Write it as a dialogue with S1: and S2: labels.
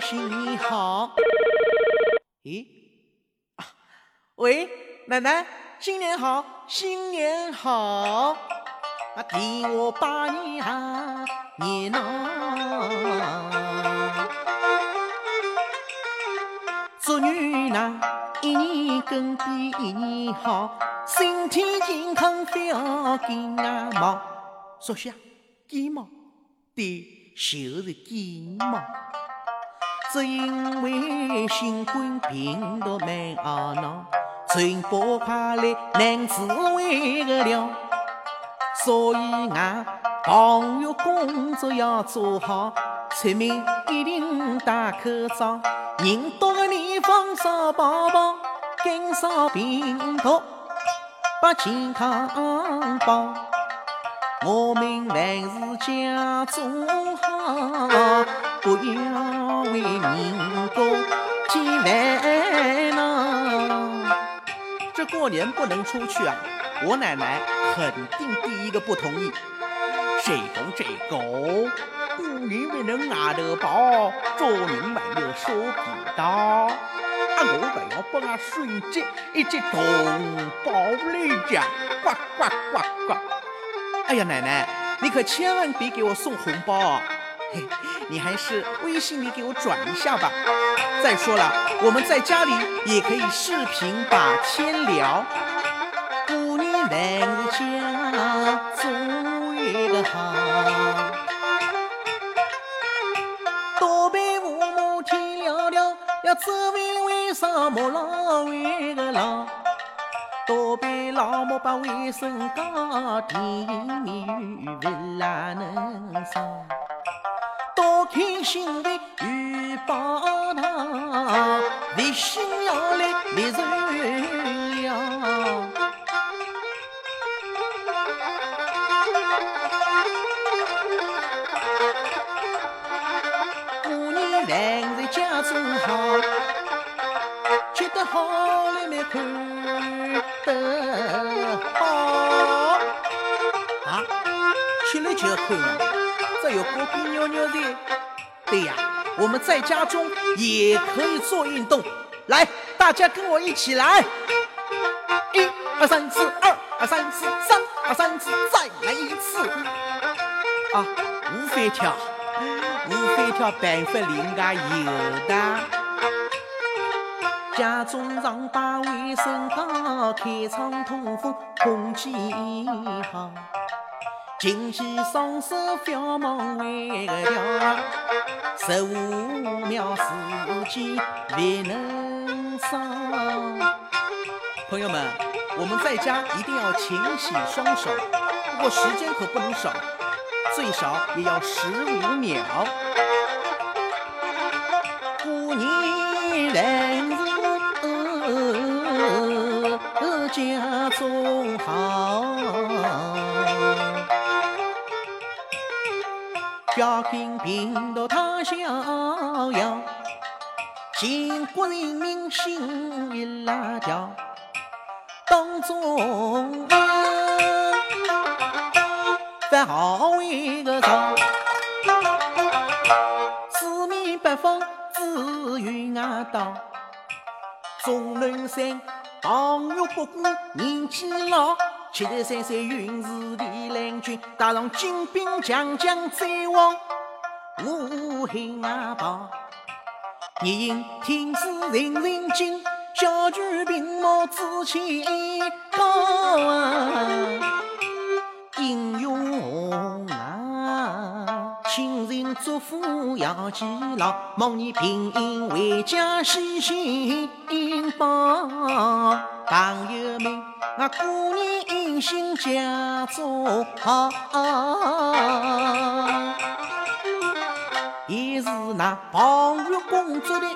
S1: 新年好！咦？啊，喂，奶奶，新年好，新年好！啊，替我拜年啊，年闹！祝你那一年更比一年好，身体健康，不要感冒。说下感冒，对，就是感冒。只因为新冠病毒蛮懊恼，传播快来难自卫个了。所以俺防疫工作要做好，出门一定戴口罩，人多的地方少跑跑，减少病毒，把健康保。我们万事家做好，不要为人多添烦恼。这过年不能出去啊！我奶奶肯定第一个不同意。这个这个，过年不能外头跑，做人还要说皮道。啊，我还要帮俺孙子一只同胞来讲，呱呱呱呱。哎呀，奶奶，你可千万别给我送红包啊！嘿，你还是微信里给我转一下吧。再说了，我们在家里也可以视频把天聊。万事家做一个好，多陪父母天聊聊，要走为为啥莫老为个老？多陪老母把卫生搞，甜言蜜语不拉能少。天心的玉宝堂，立心要力立成梁。过年饭在家中好，吃得好来没看得好，啊，吃了就看。有个姑娘娘在。对呀，我们在家中也可以做运动。来，大家跟我一起来，一二三四，二二三四，三二三四，再来一次啊！无飞跳。无非跳办法另外有的，家中常把卫生搞，开窗通风，空气好。勤洗双手，不要忙为个了，十五秒时间别能少。朋友们，我们在家一定要勤洗双手，不过时间可不能少。最少也要十五秒。过年万事家中好，家庭病毒太逍遥，全国人民心一辣条，当中。在好为个朝，四面八方资源啊到，钟南山唐玉不过年纪老，七十三岁云氏的郎君，带上精兵强将再往武汉啊跑，夜饮听使人人惊，小军兵马志气高记牢，望你平安回家，喜新报。朋友们，我过年新家做好，也是那防御工作的。